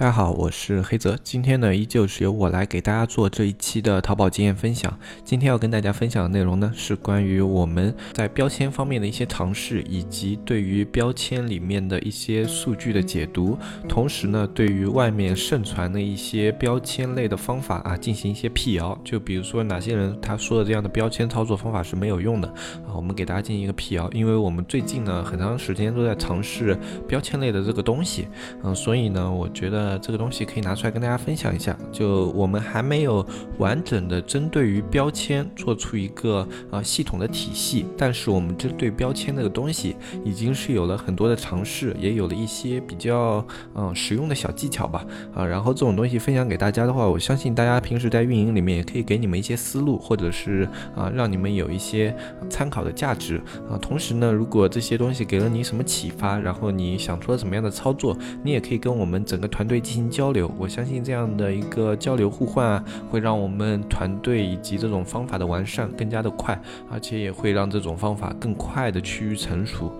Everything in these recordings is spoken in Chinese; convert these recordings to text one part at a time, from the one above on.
大家好，我是黑泽。今天呢，依旧是由我来给大家做这一期的淘宝经验分享。今天要跟大家分享的内容呢，是关于我们在标签方面的一些尝试，以及对于标签里面的一些数据的解读。同时呢，对于外面盛传的一些标签类的方法啊，进行一些辟谣。就比如说哪些人他说的这样的标签操作方法是没有用的啊，我们给大家进行一个辟谣。因为我们最近呢，很长时间都在尝试标签类的这个东西，嗯，所以呢，我觉得。这个东西可以拿出来跟大家分享一下。就我们还没有完整的针对于标签做出一个啊系统的体系，但是我们针对标签那个东西已经是有了很多的尝试，也有了一些比较嗯实用的小技巧吧。啊，然后这种东西分享给大家的话，我相信大家平时在运营里面也可以给你们一些思路，或者是啊让你们有一些参考的价值啊。同时呢，如果这些东西给了你什么启发，然后你想出了什么样的操作，你也可以跟我们整个团队。进行交流，我相信这样的一个交流互换啊，会让我们团队以及这种方法的完善更加的快，而且也会让这种方法更快的趋于成熟。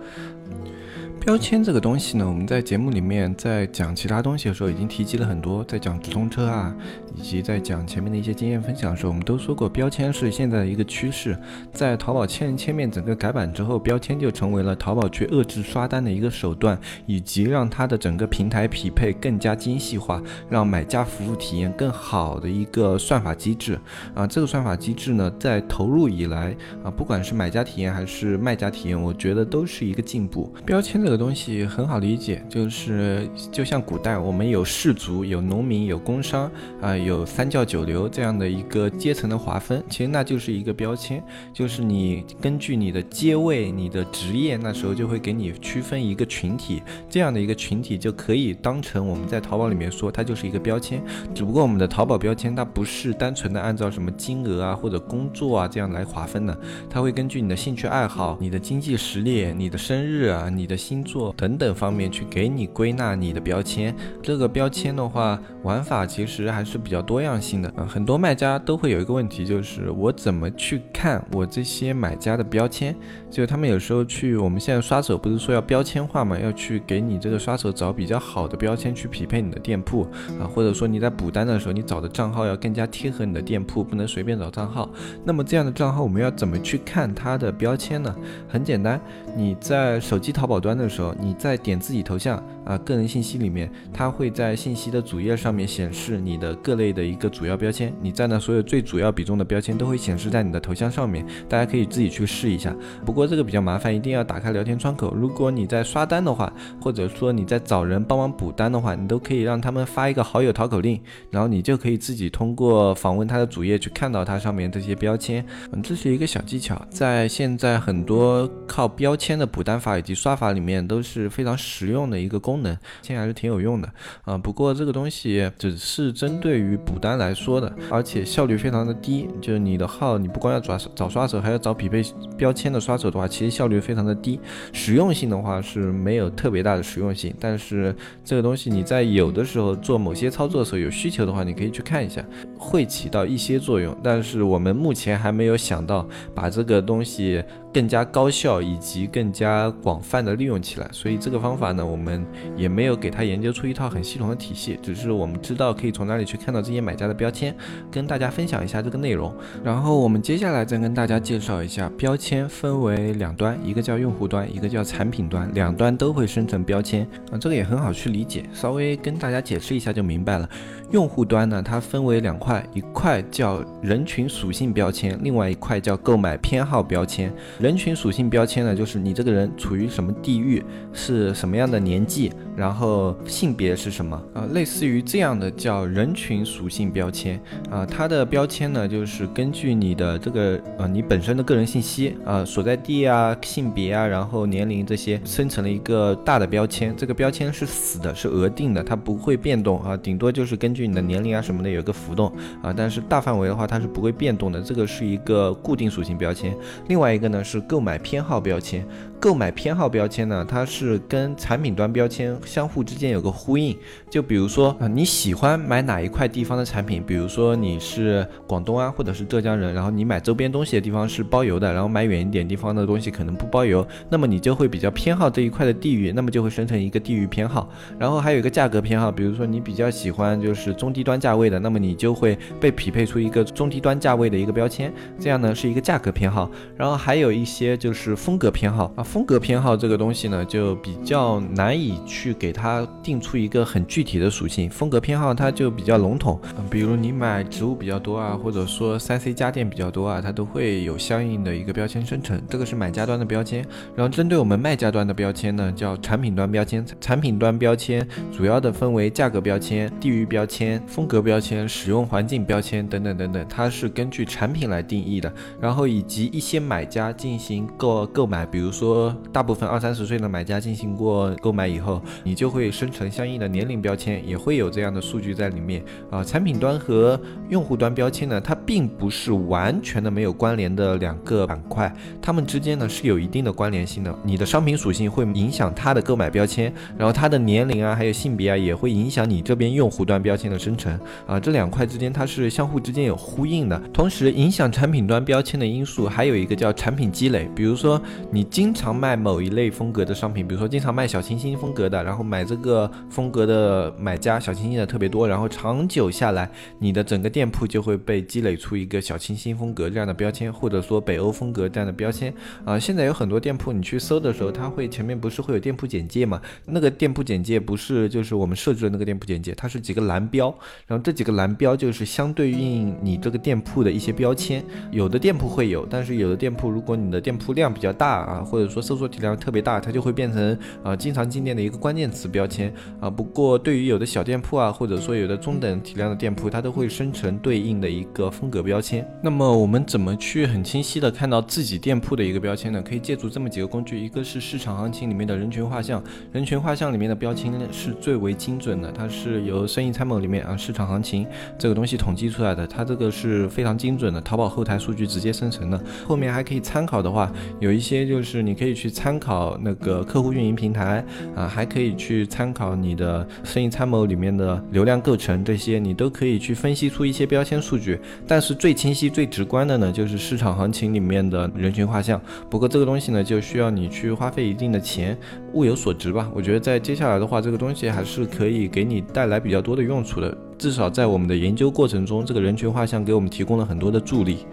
标签这个东西呢，我们在节目里面在讲其他东西的时候已经提及了很多，在讲直通车啊，以及在讲前面的一些经验分享的时候，我们都说过标签是现在的一个趋势。在淘宝千人千面整个改版之后，标签就成为了淘宝去遏制刷单的一个手段，以及让它的整个平台匹配更加精细化，让买家服务体验更好的一个算法机制啊。这个算法机制呢，在投入以来啊，不管是买家体验还是卖家体验，我觉得都是一个进步。标签。这个东西很好理解，就是就像古代我们有士族、有农民、有工商啊，有三教九流这样的一个阶层的划分，其实那就是一个标签，就是你根据你的阶位、你的职业，那时候就会给你区分一个群体，这样的一个群体就可以当成我们在淘宝里面说它就是一个标签。只不过我们的淘宝标签它不是单纯的按照什么金额啊或者工作啊这样来划分的，它会根据你的兴趣爱好、你的经济实力、你的生日啊、你的星。座等等方面去给你归纳你的标签，这个标签的话，玩法其实还是比比较多样性的。啊，很多卖家都会有一个问题，就是我怎么去看我这些买家的标签？就他们有时候去，我们现在刷手不是说要标签化嘛，要去给你这个刷手找比较好的标签去匹配你的店铺啊，或者说你在补单的时候，你找的账号要更加贴合你的店铺，不能随便找账号。那么这样的账号我们要怎么去看它的标签呢？很简单，你在手机淘宝端的。时候，你在点自己头像啊，个人信息里面，它会在信息的主页上面显示你的各类的一个主要标签，你占的所有最主要比重的标签都会显示在你的头像上面，大家可以自己去试一下。不过这个比较麻烦，一定要打开聊天窗口。如果你在刷单的话，或者说你在找人帮忙补单的话，你都可以让他们发一个好友淘口令，然后你就可以自己通过访问他的主页去看到它上面这些标签。嗯，这是一个小技巧，在现在很多靠标签的补单法以及刷法里面。都是非常实用的一个功功能，现在还是挺有用的啊。不过这个东西只是针对于补单来说的，而且效率非常的低。就是你的号，你不光要找找刷手，还要找匹配标签的刷手的话，其实效率非常的低。实用性的话是没有特别大的实用性，但是这个东西你在有的时候做某些操作的时候有需求的话，你可以去看一下，会起到一些作用。但是我们目前还没有想到把这个东西。更加高效以及更加广泛的利用起来，所以这个方法呢，我们也没有给他研究出一套很系统的体系，只是我们知道可以从哪里去看到这些买家的标签，跟大家分享一下这个内容。然后我们接下来再跟大家介绍一下标签分为两端，一个叫用户端，一个叫产品端，两端都会生成标签啊，这个也很好去理解，稍微跟大家解释一下就明白了。用户端呢，它分为两块，一块叫人群属性标签，另外一块叫购买偏好标签。人群属性标签呢，就是你这个人处于什么地域，是什么样的年纪，然后性别是什么啊？类似于这样的叫人群属性标签啊。它的标签呢，就是根据你的这个呃你本身的个人信息啊，所在地啊、性别啊，然后年龄这些，生成了一个大的标签。这个标签是死的，是额定的，它不会变动啊，顶多就是根据你的年龄啊什么的有一个浮动啊，但是大范围的话它是不会变动的。这个是一个固定属性标签。另外一个呢是。购买偏好标签，购买偏好标签呢，它是跟产品端标签相互之间有个呼应。就比如说啊，你喜欢买哪一块地方的产品？比如说你是广东啊，或者是浙江人，然后你买周边东西的地方是包邮的，然后买远一点地方的东西可能不包邮，那么你就会比较偏好这一块的地域，那么就会生成一个地域偏好。然后还有一个价格偏好，比如说你比较喜欢就是中低端价位的，那么你就会被匹配出一个中低端价位的一个标签，这样呢是一个价格偏好。然后还有一些就是风格偏好啊。风格偏好这个东西呢，就比较难以去给它定出一个很具体的属性。风格偏好它就比较笼统，嗯，比如你买植物比较多啊，或者说三 C 家电比较多啊，它都会有相应的一个标签生成。这个是买家端的标签。然后针对我们卖家端的标签呢，叫产品端标签。产品端标签主要的分为价格标签、地域标签、风格标签、使用环境标签等等等等，它是根据产品来定义的。然后以及一些买家进行购购买，比如说。大部分二三十岁的买家进行过购买以后，你就会生成相应的年龄标签，也会有这样的数据在里面啊。产品端和用户端标签呢，它并不是完全的没有关联的两个板块，它们之间呢是有一定的关联性的。你的商品属性会影响它的购买标签，然后它的年龄啊，还有性别啊，也会影响你这边用户端标签的生成啊。这两块之间它是相互之间有呼应的。同时，影响产品端标签的因素还有一个叫产品积累，比如说你经常卖某一类风格的商品，比如说经常卖小清新风格的，然后买这个风格的买家小清新的特别多，然后长久下来，你的整个店铺就会被积累出一个小清新风格这样的标签，或者说北欧风格这样的标签啊。现在有很多店铺，你去搜的时候，它会前面不是会有店铺简介嘛？那个店铺简介不是就是我们设置的那个店铺简介，它是几个蓝标，然后这几个蓝标就是相对应你这个店铺的一些标签。有的店铺会有，但是有的店铺如果你的店铺量比较大啊，或者说搜索体量特别大，它就会变成呃经常进店的一个关键词标签啊。不过对于有的小店铺啊，或者说有的中等体量的店铺，它都会生成对应的一个风格标签。那么我们怎么去很清晰的看到自己店铺的一个标签呢？可以借助这么几个工具，一个是市场行情里面的人群画像，人群画像里面的标签是最为精准的，它是由生意参谋里面啊市场行情这个东西统计出来的，它这个是非常精准的，淘宝后台数据直接生成的。后面还可以参考的话，有一些就是你可以去参考那个客户运营平台啊，还可以去参考你的生意参谋里面的流量构成，这些你都可以去分析出一些标签数据。但是最清晰、最直观的呢，就是市场行情里面的人群画像。不过这个东西呢，就需要你去花费一定的钱，物有所值吧。我觉得在接下来的话，这个东西还是可以给你带来比较多的用处的。至少在我们的研究过程中，这个人群画像给我们提供了很多的助力。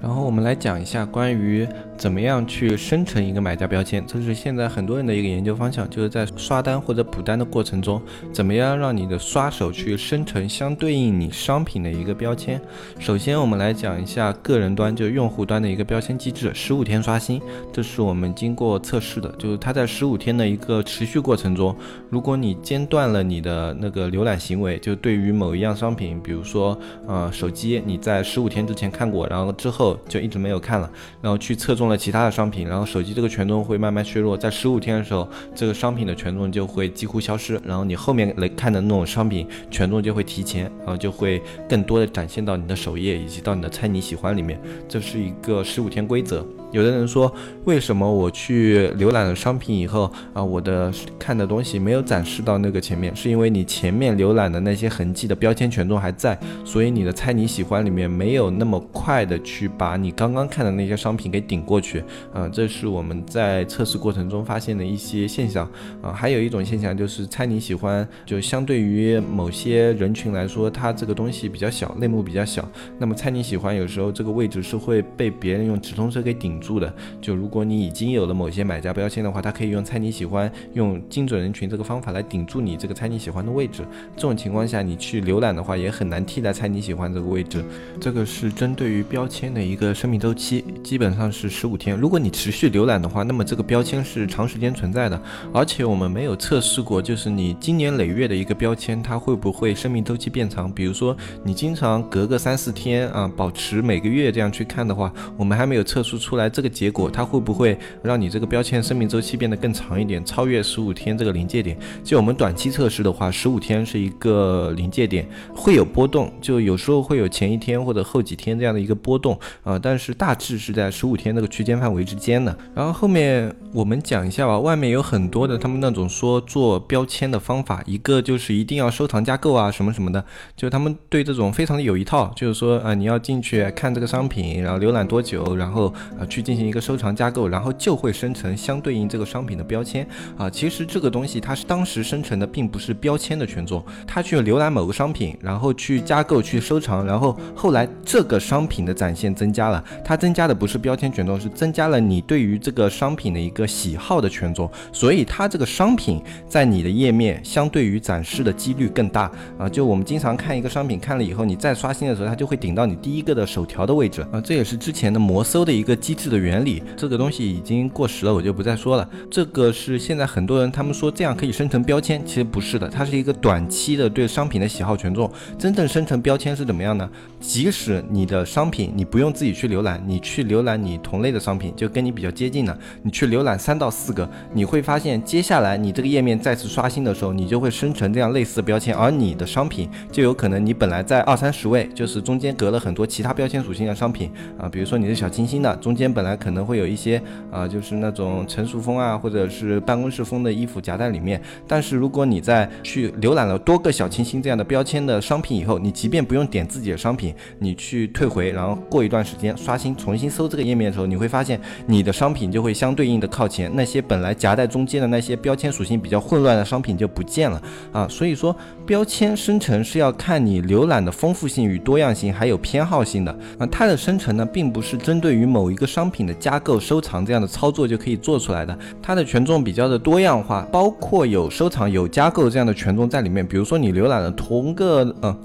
然后我们来讲一下关于。怎么样去生成一个买家标签？这是现在很多人的一个研究方向，就是在刷单或者补单的过程中，怎么样让你的刷手去生成相对应你商品的一个标签。首先，我们来讲一下个人端，就是用户端的一个标签机制，十五天刷新，这是我们经过测试的，就是它在十五天的一个持续过程中，如果你间断了你的那个浏览行为，就对于某一样商品，比如说呃手机，你在十五天之前看过，然后之后就一直没有看了，然后去侧重。用了其他的商品，然后手机这个权重会慢慢削弱，在十五天的时候，这个商品的权重就会几乎消失，然后你后面来看的那种商品权重就会提前，然后就会更多的展现到你的首页以及到你的猜你喜欢里面，这是一个十五天规则。有的人说，为什么我去浏览了商品以后啊，我的看的东西没有展示到那个前面？是因为你前面浏览的那些痕迹的标签权重还在，所以你的猜你喜欢里面没有那么快的去把你刚刚看的那些商品给顶过去。啊，这是我们在测试过程中发现的一些现象。啊，还有一种现象就是猜你喜欢，就相对于某些人群来说，它这个东西比较小，类目比较小。那么猜你喜欢有时候这个位置是会被别人用直通车给顶。住的，就如果你已经有了某些买家标签的话，它可以用猜你喜欢，用精准人群这个方法来顶住你这个猜你喜欢的位置。这种情况下，你去浏览的话，也很难替代猜你喜欢这个位置。这个是针对于标签的一个生命周期，基本上是十五天。如果你持续浏览的话，那么这个标签是长时间存在的。而且我们没有测试过，就是你经年累月的一个标签，它会不会生命周期变长？比如说你经常隔个三四天啊，保持每个月这样去看的话，我们还没有测试出来。这个结果，它会不会让你这个标签生命周期变得更长一点，超越十五天这个临界点？就我们短期测试的话，十五天是一个临界点，会有波动，就有时候会有前一天或者后几天这样的一个波动啊，但是大致是在十五天这个区间范围之间的。然后后面我们讲一下吧，外面有很多的他们那种说做标签的方法，一个就是一定要收藏加购啊什么什么的，就他们对这种非常的有一套，就是说啊你要进去看这个商品，然后浏览多久，然后啊去进行一个收藏加购，然后就会生成相对应这个商品的标签啊。其实这个东西它是当时生成的，并不是标签的权重，它去浏览某个商品，然后去加购去收藏，然后后来这个商品的展现增加了，它增加的不是标签权重，是增加了你对于这个商品的一个喜好的权重，所以它这个商品在你的页面相对于展示的几率更大啊。就我们经常看一个商品，看了以后你再刷新的时候，它就会顶到你第一个的首条的位置啊。这也是之前的魔搜的一个机制的原理。这个东西已经过时了，我就不再说了。这个是现在很多人他们说这样可以生成标签，其实不是的，它是一个短期的对商品的喜好权重。真正生成标签是怎么样呢？即使你的商品你不用自己去浏览，你去浏览你同类的商品，就跟你比较接近的，你去浏览三到四个，你会发现接下来你这个页面再次刷新的时候，你就会生成这样类似的标签，而你的商品就有可能你本来在二三十位，就是中间隔了很多其他标签属性的商品啊，比如说你是小清新的，中间本来可能会有一些啊，就是那种成熟风啊，或者是办公室风的衣服夹在里面，但是如果你在去浏览了多个小清新这样的标签的商品以后，你即便不用点自己的商品，你去退回，然后过一段时间刷新重新搜这个页面的时候，你会发现你的商品就会相对应的靠前，那些本来夹在中间的那些标签属性比较混乱的商品就不见了啊。所以说，标签生成是要看你浏览的丰富性与多样性，还有偏好性的啊。它的生成呢，并不是针对于某一个商商品的加购、收藏这样的操作就可以做出来的，它的权重比较的多样化，包括有收藏、有加购这样的权重在里面。比如说你浏览了同个嗯。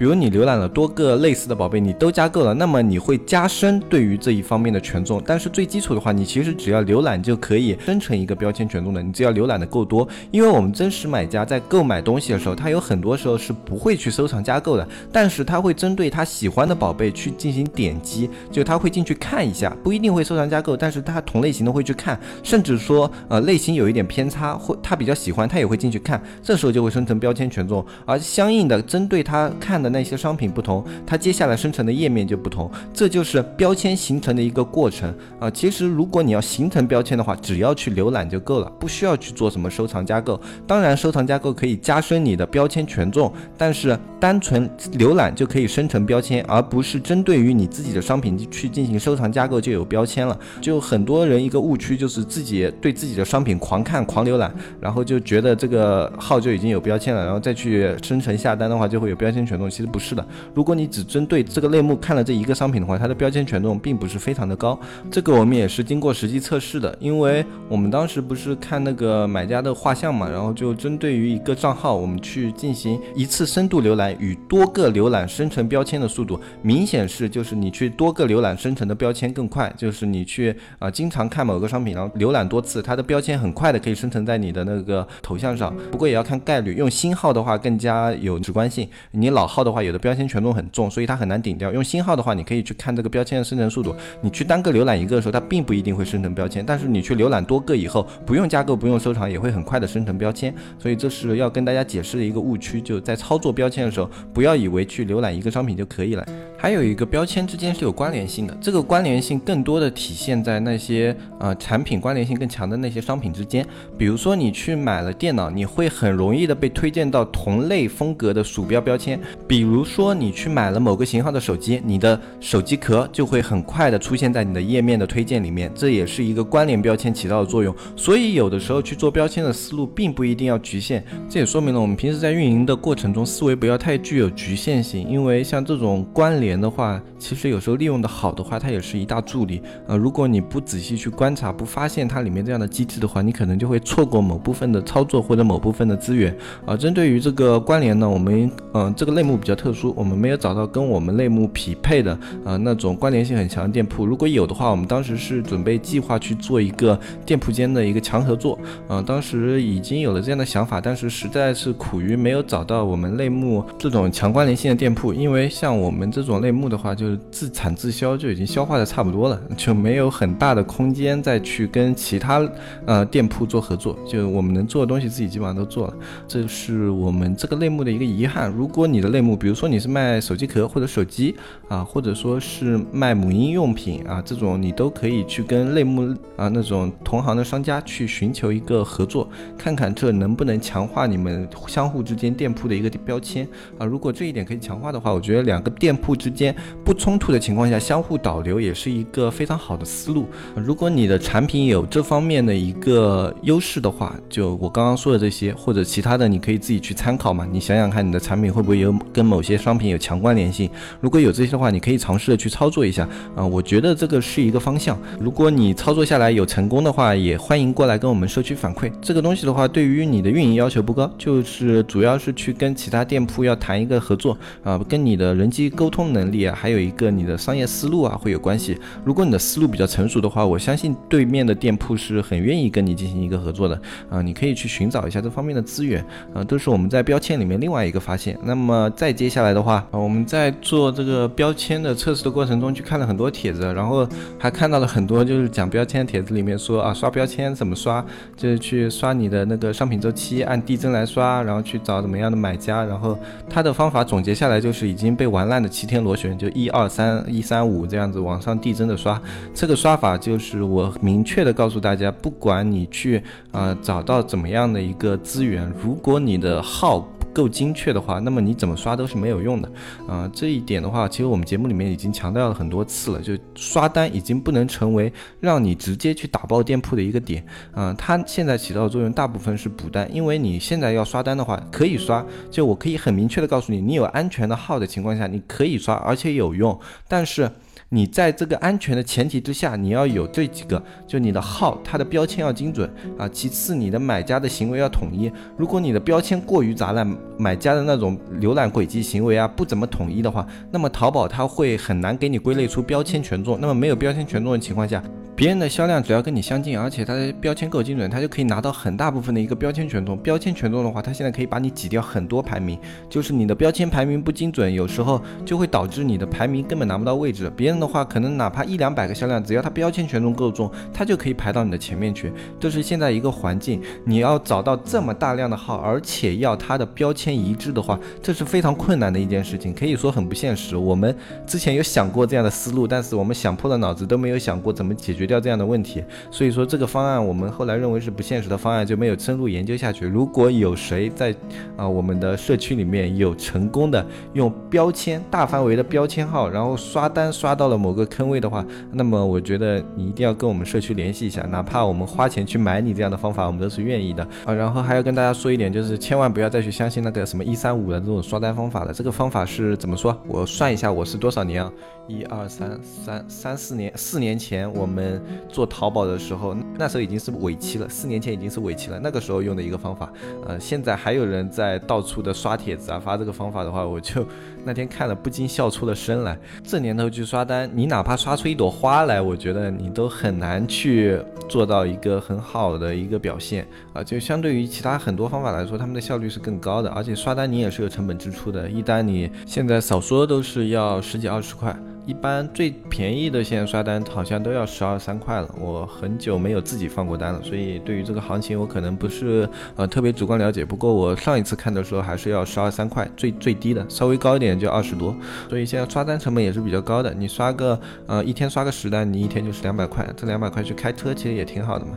比如你浏览了多个类似的宝贝，你都加购了，那么你会加深对于这一方面的权重。但是最基础的话，你其实只要浏览就可以生成一个标签权重的。你只要浏览的够多，因为我们真实买家在购买东西的时候，他有很多时候是不会去收藏加购的，但是他会针对他喜欢的宝贝去进行点击，就他会进去看一下，不一定会收藏加购，但是他同类型的会去看，甚至说呃类型有一点偏差或他比较喜欢，他也会进去看，这时候就会生成标签权重，而相应的针对他看的。那些商品不同，它接下来生成的页面就不同，这就是标签形成的一个过程啊。其实如果你要形成标签的话，只要去浏览就够了，不需要去做什么收藏加购。当然，收藏加购可以加深你的标签权重，但是单纯浏览就可以生成标签，而不是针对于你自己的商品去进行收藏加购就有标签了。就很多人一个误区就是自己对自己的商品狂看狂浏览，然后就觉得这个号就已经有标签了，然后再去生成下单的话就会有标签权重。其实不是的，如果你只针对这个类目看了这一个商品的话，它的标签权重并不是非常的高。这个我们也是经过实际测试的，因为我们当时不是看那个买家的画像嘛，然后就针对于一个账号，我们去进行一次深度浏览与多个浏览生成标签的速度，明显是就是你去多个浏览生成的标签更快，就是你去啊经常看某个商品，然后浏览多次，它的标签很快的可以生成在你的那个头像上。不过也要看概率，用新号的话更加有直观性，你老号的。话有的标签权重很重，所以它很难顶掉。用新号的话，你可以去看这个标签的生成速度。你去单个浏览一个的时候，它并不一定会生成标签，但是你去浏览多个以后，不用加购，不用收藏，也会很快的生成标签。所以这是要跟大家解释的一个误区，就在操作标签的时候，不要以为去浏览一个商品就可以了。还有一个标签之间是有关联性的，这个关联性更多的体现在那些呃产品关联性更强的那些商品之间。比如说你去买了电脑，你会很容易的被推荐到同类风格的鼠标标签。比如说你去买了某个型号的手机，你的手机壳就会很快的出现在你的页面的推荐里面，这也是一个关联标签起到的作用。所以有的时候去做标签的思路并不一定要局限，这也说明了我们平时在运营的过程中思维不要太太具有局限性，因为像这种关联。的话，其实有时候利用的好的话，它也是一大助力。呃，如果你不仔细去观察，不发现它里面这样的机制的话，你可能就会错过某部分的操作或者某部分的资源。啊，针对于这个关联呢，我们嗯，这个类目比较特殊，我们没有找到跟我们类目匹配的啊那种关联性很强的店铺。如果有的话，我们当时是准备计划去做一个店铺间的一个强合作。啊，当时已经有了这样的想法，但是实在是苦于没有找到我们类目这种强关联性的店铺，因为像我们这种。类目的话，就是自产自销就已经消化的差不多了，就没有很大的空间再去跟其他呃店铺做合作。就我们能做的东西自己基本上都做了，这是我们这个类目的一个遗憾。如果你的类目，比如说你是卖手机壳或者手机啊，或者说是卖母婴用品啊，这种你都可以去跟类目啊那种同行的商家去寻求一个合作，看看这能不能强化你们相互之间店铺的一个标签啊。如果这一点可以强化的话，我觉得两个店铺之间不冲突的情况下，相互导流也是一个非常好的思路。如果你的产品有这方面的一个优势的话，就我刚刚说的这些或者其他的，你可以自己去参考嘛。你想想看，你的产品会不会有跟某些商品有强关联性？如果有这些的话，你可以尝试的去操作一下啊。我觉得这个是一个方向。如果你操作下来有成功的话，也欢迎过来跟我们社区反馈。这个东西的话，对于你的运营要求不高，就是主要是去跟其他店铺要要谈一个合作啊，跟你的人际沟通能力啊，还有一个你的商业思路啊会有关系。如果你的思路比较成熟的话，我相信对面的店铺是很愿意跟你进行一个合作的啊。你可以去寻找一下这方面的资源啊，都是我们在标签里面另外一个发现。那么再接下来的话啊，我们在做这个标签的测试的过程中，去看了很多帖子，然后还看到了很多就是讲标签帖子里面说啊，刷标签怎么刷，就是去刷你的那个商品周期，按递增来刷，然后去找怎么样的买家，然后他的方法总结下来就是已经被玩烂的齐天螺旋，就一二三一三五这样子往上递增的刷，这个刷法就是我明确的告诉大家，不管你去啊找到怎么样的一个资源，如果你的号。够精确的话，那么你怎么刷都是没有用的，啊，这一点的话，其实我们节目里面已经强调了很多次了，就刷单已经不能成为让你直接去打爆店铺的一个点，啊，它现在起到的作用大部分是补单，因为你现在要刷单的话，可以刷，就我可以很明确的告诉你，你有安全的号的情况下，你可以刷，而且有用，但是。你在这个安全的前提之下，你要有这几个，就你的号，它的标签要精准啊。其次，你的买家的行为要统一。如果你的标签过于杂乱，买家的那种浏览轨迹行为啊不怎么统一的话，那么淘宝它会很难给你归类出标签权重。那么没有标签权重的情况下，别人的销量只要跟你相近，而且它的标签够精准，它就可以拿到很大部分的一个标签权重。标签权重的话，它现在可以把你挤掉很多排名。就是你的标签排名不精准，有时候就会导致你的排名根本拿不到位置。别人的话，可能哪怕一两百个销量，只要它标签权重够重，它就可以排到你的前面去。这是现在一个环境，你要找到这么大量的号，而且要它的标签一致的话，这是非常困难的一件事情，可以说很不现实。我们之前有想过这样的思路，但是我们想破了脑子都没有想过怎么解决掉这样的问题。所以说这个方案我们后来认为是不现实的方案，就没有深入研究下去。如果有谁在啊我们的社区里面有成功的用标签大范围的标签号，然后刷单刷到了某个。坑位的话，那么我觉得你一定要跟我们社区联系一下，哪怕我们花钱去买你这样的方法，我们都是愿意的啊。然后还要跟大家说一点，就是千万不要再去相信那个什么一三五的这种刷单方法了。这个方法是怎么说？我算一下，我是多少年啊？一二三三三四年，四年前我们做淘宝的时候，那时候已经是尾期了。四年前已经是尾期了，那个时候用的一个方法。呃，现在还有人在到处的刷帖子啊，发这个方法的话，我就那天看了不禁笑出了声来。这年头去刷单，你哪怕刷出一朵花来，我觉得你都很难去做到一个很好的一个表现啊。就相对于其他很多方法来说，他们的效率是更高的，而且刷单你也是有成本支出的，一单你现在少说都是要十几二十块。一般最便宜的现在刷单好像都要十二三块了，我很久没有自己放过单了，所以对于这个行情我可能不是呃特别主观了解。不过我上一次看的时候还是要十二三块，最最低的稍微高一点就二十多，所以现在刷单成本也是比较高的。你刷个呃一天刷个十单，你一天就是两百块，这两百块去开车其实也挺好的嘛。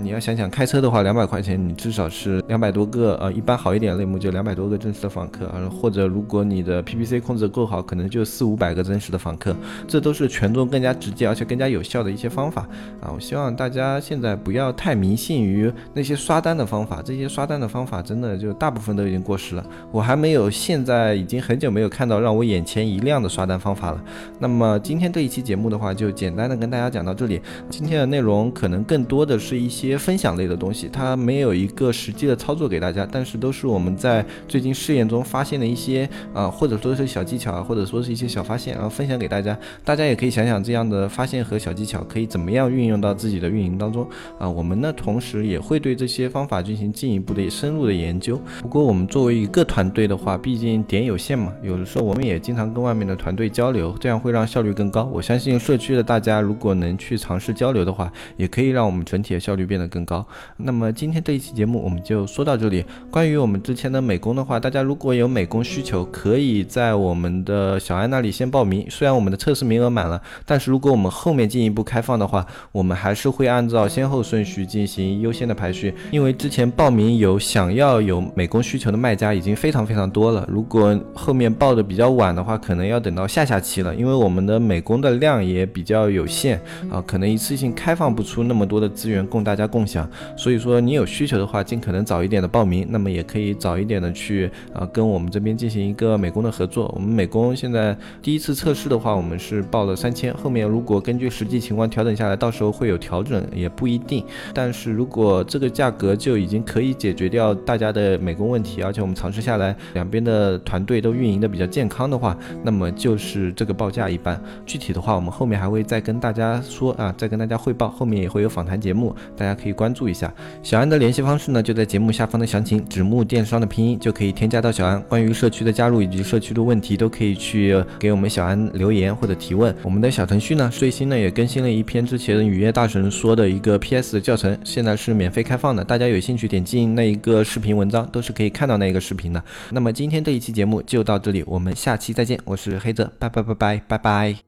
你要想想开车的话，两百块钱你至少是两百多个，呃，一般好一点类目就两百多个真实的访客，呃，或者如果你的 PPC 控制够好，可能就四五百个真实的访客，这都是权重更加直接而且更加有效的一些方法啊！我希望大家现在不要太迷信于那些刷单的方法，这些刷单的方法真的就大部分都已经过时了。我还没有，现在已经很久没有看到让我眼前一亮的刷单方法了。那么今天这一期节目的话，就简单的跟大家讲到这里。今天的内容可能更多的是一些。些分享类的东西，它没有一个实际的操作给大家，但是都是我们在最近试验中发现的一些啊，或者说是小技巧啊，或者说是一些小发现，然后分享给大家。大家也可以想想这样的发现和小技巧可以怎么样运用到自己的运营当中啊。我们呢，同时也会对这些方法进行进一步的深入的研究。不过我们作为一个团队的话，毕竟点有限嘛，有的时候我们也经常跟外面的团队交流，这样会让效率更高。我相信社区的大家如果能去尝试交流的话，也可以让我们整体的效率变得更高。那么今天这一期节目我们就说到这里。关于我们之前的美工的话，大家如果有美工需求，可以在我们的小安那里先报名。虽然我们的测试名额满了，但是如果我们后面进一步开放的话，我们还是会按照先后顺序进行优先的排序。因为之前报名有想要有美工需求的卖家已经非常非常多了，如果后面报的比较晚的话，可能要等到下下期了。因为我们的美工的量也比较有限啊，可能一次性开放不出那么多的资源供大家家共享。所以说你有需求的话，尽可能早一点的报名，那么也可以早一点的去啊跟我们这边进行一个美工的合作。我们美工现在第一次测试的话，我们是报了三千，后面如果根据实际情况调整下来，到时候会有调整也不一定。但是如果这个价格就已经可以解决掉大家的美工问题，而且我们尝试下来两边的团队都运营的比较健康的话，那么就是这个报价一般。具体的话，我们后面还会再跟大家说啊，再跟大家汇报，后面也会有访谈节目，大家大家可以关注一下。小安的联系方式呢，就在节目下方的详情，纸木电商的拼音就可以添加到小安。关于社区的加入以及社区的问题，都可以去给我们小安留言或者提问。我们的小程序呢，最新呢也更新了一篇之前雨夜大神说的一个 PS 的教程，现在是免费开放的，大家有兴趣点进那一个视频文章，都是可以看到那一个视频的。那么今天这一期节目就到这里，我们下期再见，我是黑泽，拜拜拜拜拜拜。